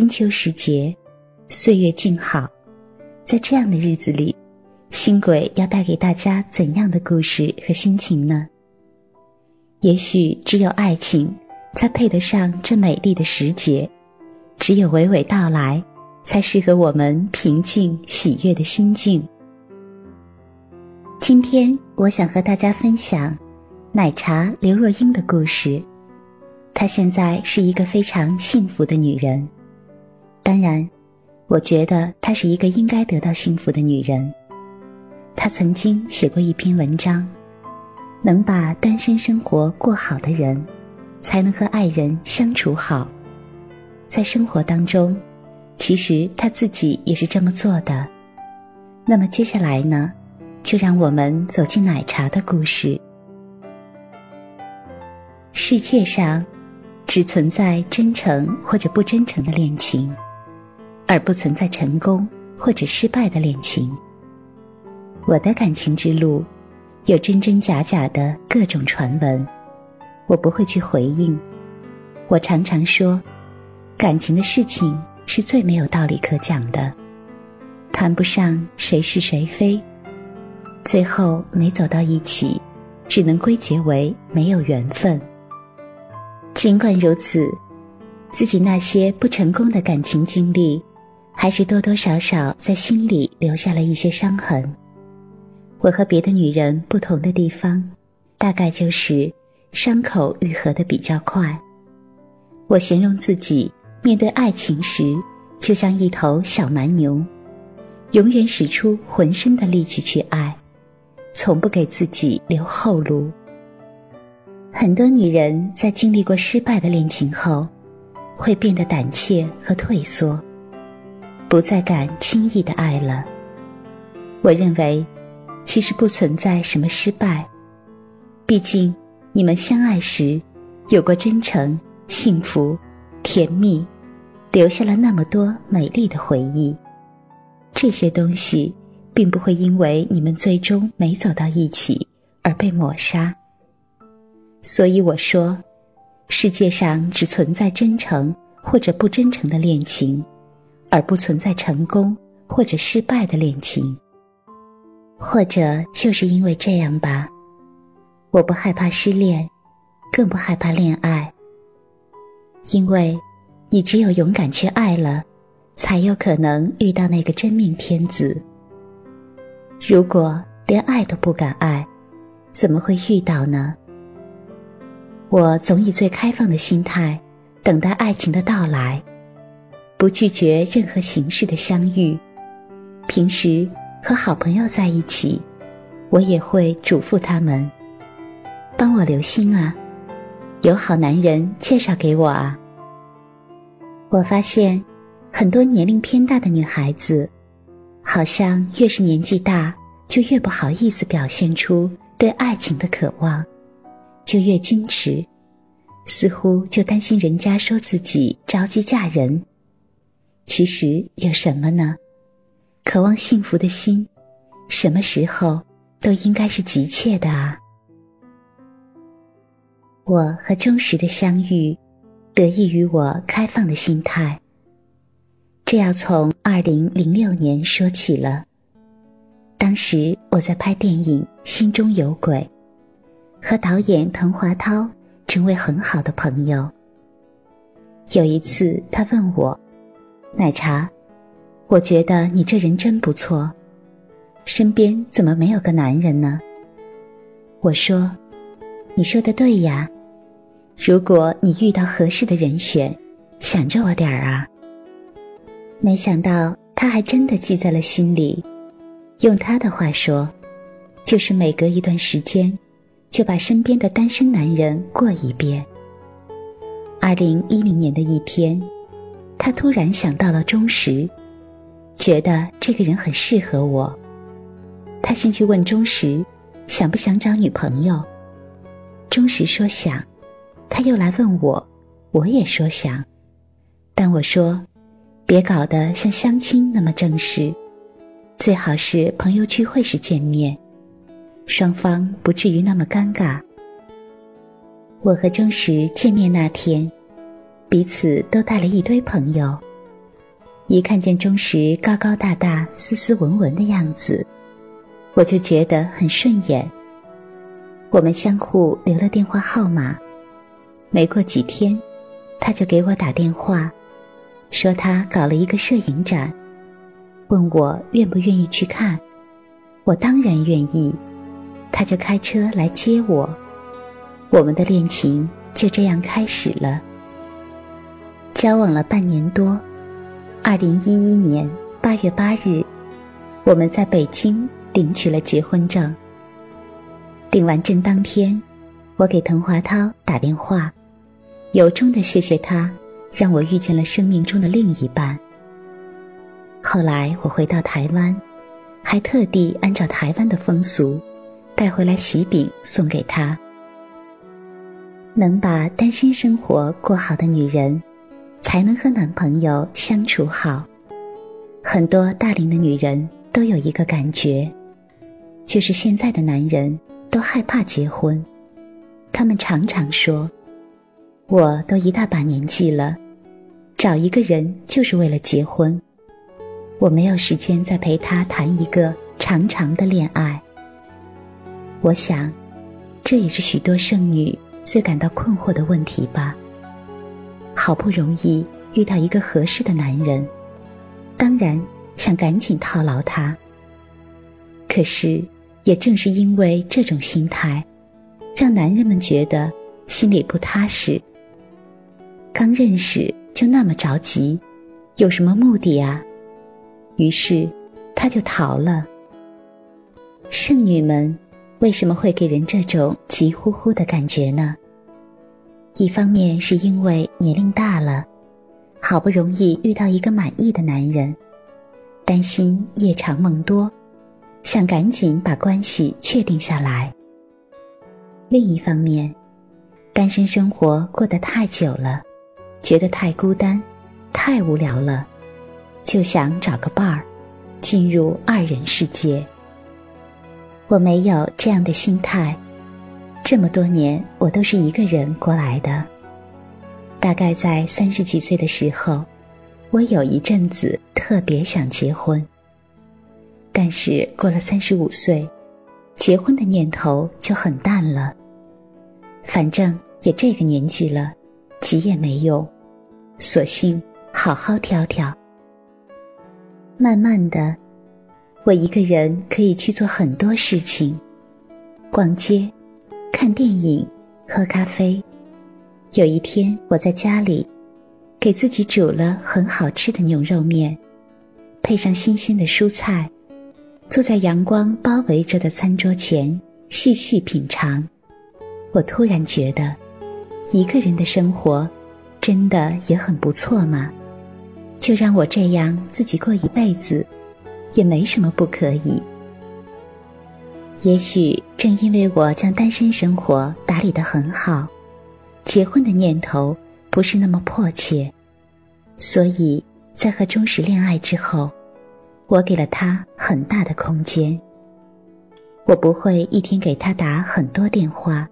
金秋时节，岁月静好，在这样的日子里，星轨要带给大家怎样的故事和心情呢？也许只有爱情，才配得上这美丽的时节；只有娓娓道来，才适合我们平静喜悦的心境。今天，我想和大家分享奶茶刘若英的故事。她现在是一个非常幸福的女人。当然，我觉得她是一个应该得到幸福的女人。她曾经写过一篇文章，能把单身生活过好的人，才能和爱人相处好。在生活当中，其实她自己也是这么做的。那么接下来呢，就让我们走进奶茶的故事。世界上。只存在真诚或者不真诚的恋情，而不存在成功或者失败的恋情。我的感情之路有真真假假的各种传闻，我不会去回应。我常常说，感情的事情是最没有道理可讲的，谈不上谁是谁非，最后没走到一起，只能归结为没有缘分。尽管如此，自己那些不成功的感情经历，还是多多少少在心里留下了一些伤痕。我和别的女人不同的地方，大概就是伤口愈合的比较快。我形容自己面对爱情时，就像一头小蛮牛，永远使出浑身的力气去爱，从不给自己留后路。很多女人在经历过失败的恋情后，会变得胆怯和退缩，不再敢轻易的爱了。我认为，其实不存在什么失败，毕竟你们相爱时有过真诚、幸福、甜蜜，留下了那么多美丽的回忆。这些东西并不会因为你们最终没走到一起而被抹杀。所以我说，世界上只存在真诚或者不真诚的恋情，而不存在成功或者失败的恋情。或者就是因为这样吧，我不害怕失恋，更不害怕恋爱。因为，你只有勇敢去爱了，才有可能遇到那个真命天子。如果连爱都不敢爱，怎么会遇到呢？我总以最开放的心态等待爱情的到来，不拒绝任何形式的相遇。平时和好朋友在一起，我也会嘱咐他们：帮我留心啊，有好男人介绍给我啊。我发现很多年龄偏大的女孩子，好像越是年纪大，就越不好意思表现出对爱情的渴望。就越矜持，似乎就担心人家说自己着急嫁人。其实有什么呢？渴望幸福的心，什么时候都应该是急切的啊！我和忠实的相遇，得益于我开放的心态。这要从二零零六年说起了。当时我在拍电影《心中有鬼》。和导演滕华涛成为很好的朋友。有一次，他问我：“奶茶，我觉得你这人真不错，身边怎么没有个男人呢？”我说：“你说的对呀，如果你遇到合适的人选，想着我点儿啊。”没想到他还真的记在了心里。用他的话说，就是每隔一段时间。就把身边的单身男人过一遍。二零一零年的一天，他突然想到了钟石，觉得这个人很适合我。他先去问钟石想不想找女朋友，钟石说想。他又来问我，我也说想，但我说别搞得像相亲那么正式，最好是朋友聚会时见面。双方不至于那么尴尬。我和钟石见面那天，彼此都带了一堆朋友，一看见钟石高高大大、斯斯文文的样子，我就觉得很顺眼。我们相互留了电话号码。没过几天，他就给我打电话，说他搞了一个摄影展，问我愿不愿意去看。我当然愿意，他就开车来接我。我们的恋情就这样开始了。交往了半年多。二零一一年八月八日，我们在北京领取了结婚证。领完证当天，我给滕华涛打电话，由衷的谢谢他，让我遇见了生命中的另一半。后来我回到台湾，还特地按照台湾的风俗，带回来喜饼送给他。能把单身生活过好的女人。才能和男朋友相处好。很多大龄的女人都有一个感觉，就是现在的男人都害怕结婚。他们常常说：“我都一大把年纪了，找一个人就是为了结婚，我没有时间再陪他谈一个长长的恋爱。”我想，这也是许多剩女最感到困惑的问题吧。好不容易遇到一个合适的男人，当然想赶紧套牢他。可是，也正是因为这种心态，让男人们觉得心里不踏实。刚认识就那么着急，有什么目的啊？于是他就逃了。剩女们为什么会给人这种急呼呼的感觉呢？一方面是因为年龄大了，好不容易遇到一个满意的男人，担心夜长梦多，想赶紧把关系确定下来。另一方面，单身生活过得太久了，觉得太孤单、太无聊了，就想找个伴儿，进入二人世界。我没有这样的心态。这么多年，我都是一个人过来的。大概在三十几岁的时候，我有一阵子特别想结婚。但是过了三十五岁，结婚的念头就很淡了。反正也这个年纪了，急也没用，索性好好挑挑。慢慢的，我一个人可以去做很多事情，逛街。看电影，喝咖啡。有一天，我在家里给自己煮了很好吃的牛肉面，配上新鲜的蔬菜，坐在阳光包围着的餐桌前细细品尝。我突然觉得，一个人的生活真的也很不错嘛。就让我这样自己过一辈子，也没什么不可以。也许正因为我将单身生活打理得很好，结婚的念头不是那么迫切，所以在和钟石恋爱之后，我给了他很大的空间。我不会一天给他打很多电话，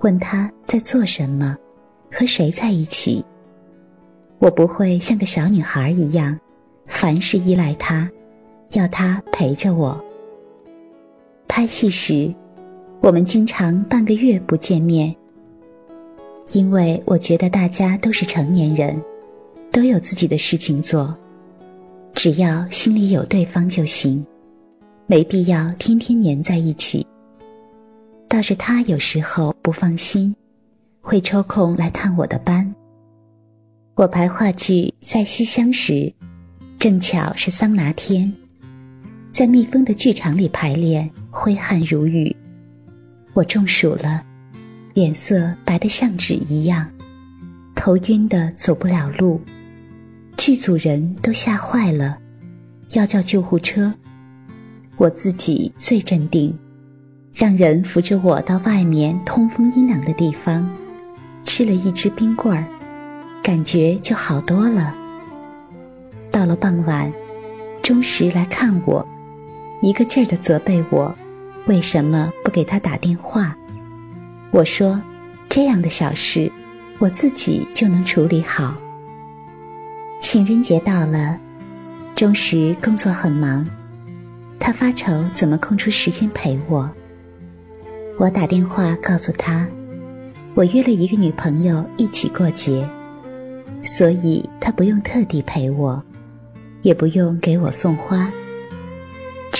问他在做什么，和谁在一起。我不会像个小女孩一样，凡事依赖他，要他陪着我。拍戏时，我们经常半个月不见面，因为我觉得大家都是成年人，都有自己的事情做，只要心里有对方就行，没必要天天黏在一起。倒是他有时候不放心，会抽空来探我的班。我排话剧在西厢时，正巧是桑拿天。在密封的剧场里排练，挥汗如雨。我中暑了，脸色白得像纸一样，头晕的走不了路。剧组人都吓坏了，要叫救护车。我自己最镇定，让人扶着我到外面通风阴凉的地方，吃了一支冰棍儿，感觉就好多了。到了傍晚，钟石来看我。一个劲儿的责备我，为什么不给他打电话？我说这样的小事，我自己就能处理好。情人节到了，钟石工作很忙，他发愁怎么空出时间陪我。我打电话告诉他，我约了一个女朋友一起过节，所以他不用特地陪我，也不用给我送花，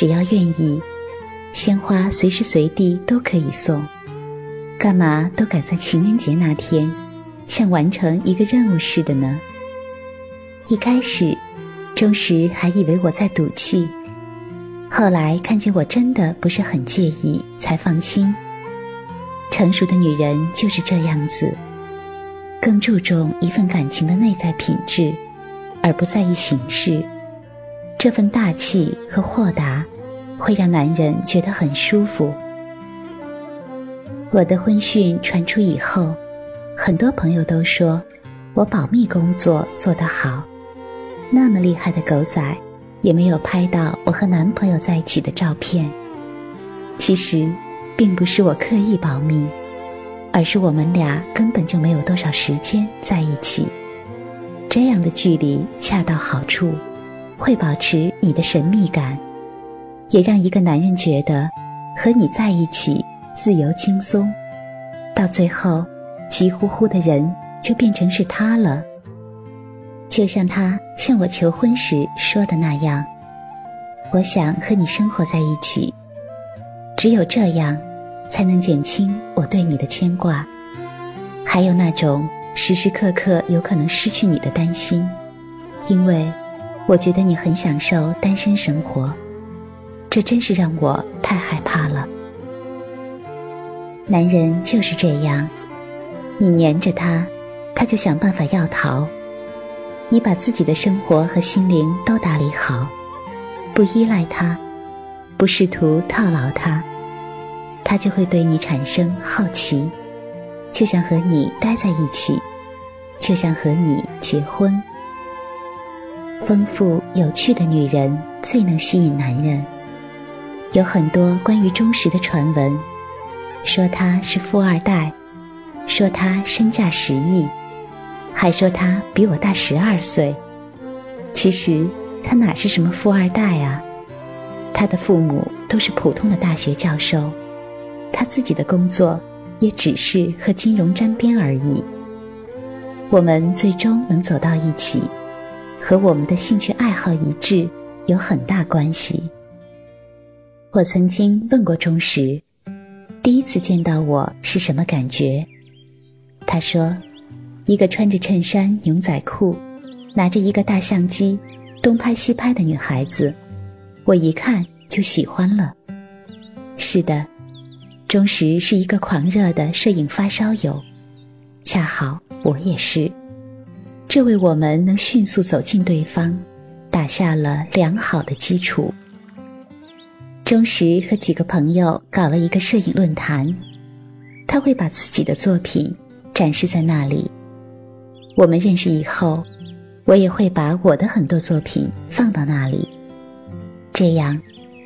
只要愿意，鲜花随时随地都可以送。干嘛都赶在情人节那天，像完成一个任务似的呢？一开始，钟石还以为我在赌气，后来看见我真的不是很介意，才放心。成熟的女人就是这样子，更注重一份感情的内在品质，而不在意形式。这份大气和豁达，会让男人觉得很舒服。我的婚讯传出以后，很多朋友都说我保密工作做得好。那么厉害的狗仔，也没有拍到我和男朋友在一起的照片。其实，并不是我刻意保密，而是我们俩根本就没有多少时间在一起。这样的距离恰到好处，会保持你的神秘感，也让一个男人觉得和你在一起。自由轻松，到最后，急呼呼的人就变成是他了。就像他向我求婚时说的那样：“我想和你生活在一起，只有这样，才能减轻我对你的牵挂，还有那种时时刻刻有可能失去你的担心。因为我觉得你很享受单身生活，这真是让我太害怕了。”男人就是这样，你黏着他，他就想办法要逃；你把自己的生活和心灵都打理好，不依赖他，不试图套牢他，他就会对你产生好奇，就想和你待在一起，就想和你结婚。丰富有趣的女人最能吸引男人，有很多关于忠实的传闻。说他是富二代，说他身价十亿，还说他比我大十二岁。其实他哪是什么富二代啊？他的父母都是普通的大学教授，他自己的工作也只是和金融沾边而已。我们最终能走到一起，和我们的兴趣爱好一致有很大关系。我曾经问过钟石。第一次见到我是什么感觉？他说：“一个穿着衬衫、牛仔裤，拿着一个大相机，东拍西拍的女孩子，我一看就喜欢了。”是的，钟石是一个狂热的摄影发烧友，恰好我也是，这为我们能迅速走近对方打下了良好的基础。钟石和几个朋友搞了一个摄影论坛，他会把自己的作品展示在那里。我们认识以后，我也会把我的很多作品放到那里。这样，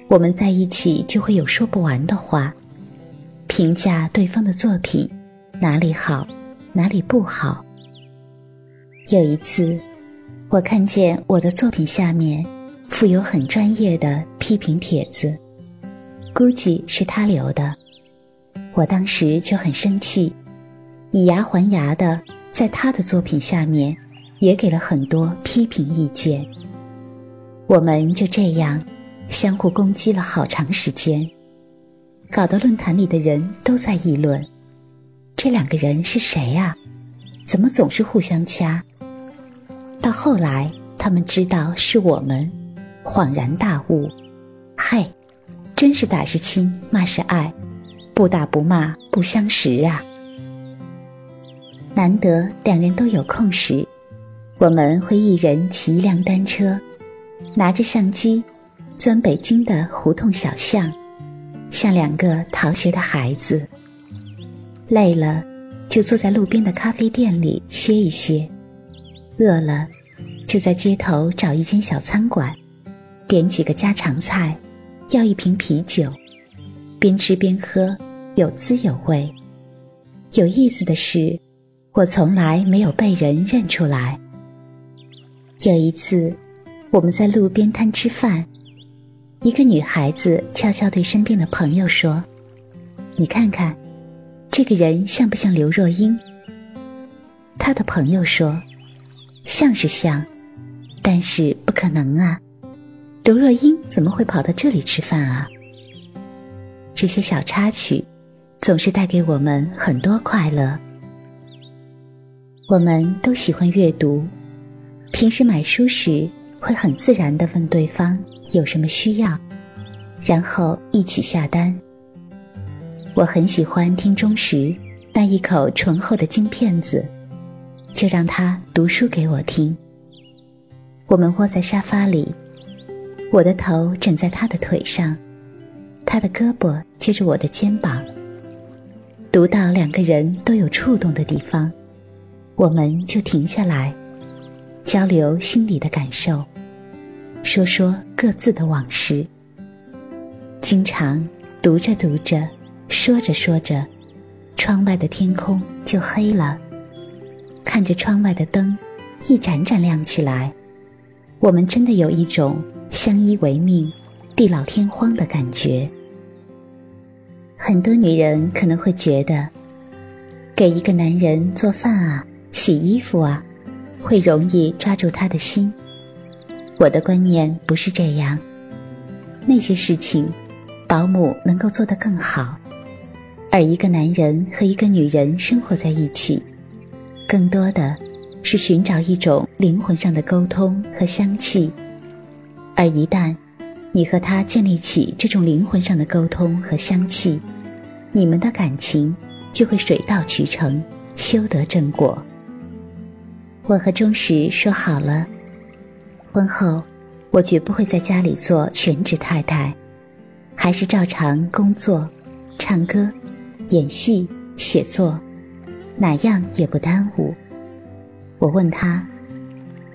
我们在一起就会有说不完的话，评价对方的作品哪里好，哪里不好。有一次，我看见我的作品下面附有很专业的批评帖子。估计是他留的，我当时就很生气，以牙还牙的在他的作品下面也给了很多批评意见。我们就这样相互攻击了好长时间，搞得论坛里的人都在议论：这两个人是谁啊？怎么总是互相掐？到后来，他们知道是我们，恍然大悟：嘿！真是打是亲，骂是爱，不打不骂不相识啊！难得两人都有空时，我们会一人骑一辆单车，拿着相机，钻北京的胡同小巷，像两个逃学的孩子。累了就坐在路边的咖啡店里歇一歇，饿了就在街头找一间小餐馆，点几个家常菜。要一瓶啤酒，边吃边喝，有滋有味。有意思的是，我从来没有被人认出来。有一次，我们在路边摊吃饭，一个女孩子悄悄对身边的朋友说：“你看看，这个人像不像刘若英？”他的朋友说：“像是像，但是不可能啊！刘若英怎么会跑到这里吃饭啊？”这些小插曲总是带给我们很多快乐。我们都喜欢阅读，平时买书时会很自然的问对方有什么需要，然后一起下单。我很喜欢听钟石那一口醇厚的京片子，就让他读书给我听。我们窝在沙发里，我的头枕在他的腿上，他的胳膊接着我的肩膀，读到两个人都有触动的地方。我们就停下来，交流心里的感受，说说各自的往事。经常读着读着，说着说着，窗外的天空就黑了。看着窗外的灯一盏盏亮起来，我们真的有一种相依为命、地老天荒的感觉。很多女人可能会觉得，给一个男人做饭啊。洗衣服啊，会容易抓住他的心。我的观念不是这样，那些事情保姆能够做得更好。而一个男人和一个女人生活在一起，更多的是寻找一种灵魂上的沟通和相契。而一旦你和他建立起这种灵魂上的沟通和相契，你们的感情就会水到渠成，修得正果。我和钟石说好了，婚后我绝不会在家里做全职太太，还是照常工作、唱歌、演戏、写作，哪样也不耽误。我问他，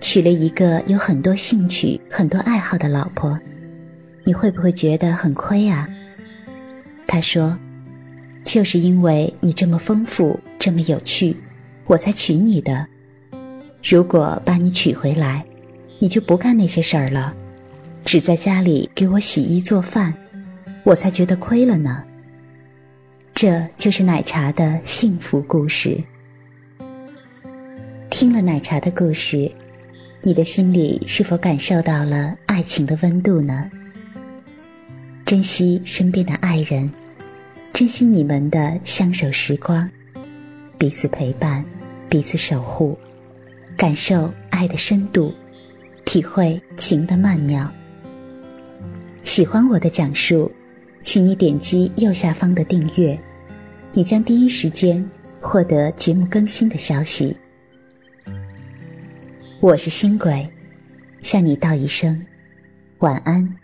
娶了一个有很多兴趣、很多爱好的老婆，你会不会觉得很亏啊？他说，就是因为你这么丰富、这么有趣，我才娶你的。如果把你娶回来，你就不干那些事儿了，只在家里给我洗衣做饭，我才觉得亏了呢。这就是奶茶的幸福故事。听了奶茶的故事，你的心里是否感受到了爱情的温度呢？珍惜身边的爱人，珍惜你们的相守时光，彼此陪伴，彼此守护。感受爱的深度，体会情的曼妙。喜欢我的讲述，请你点击右下方的订阅，你将第一时间获得节目更新的消息。我是新鬼，向你道一声晚安。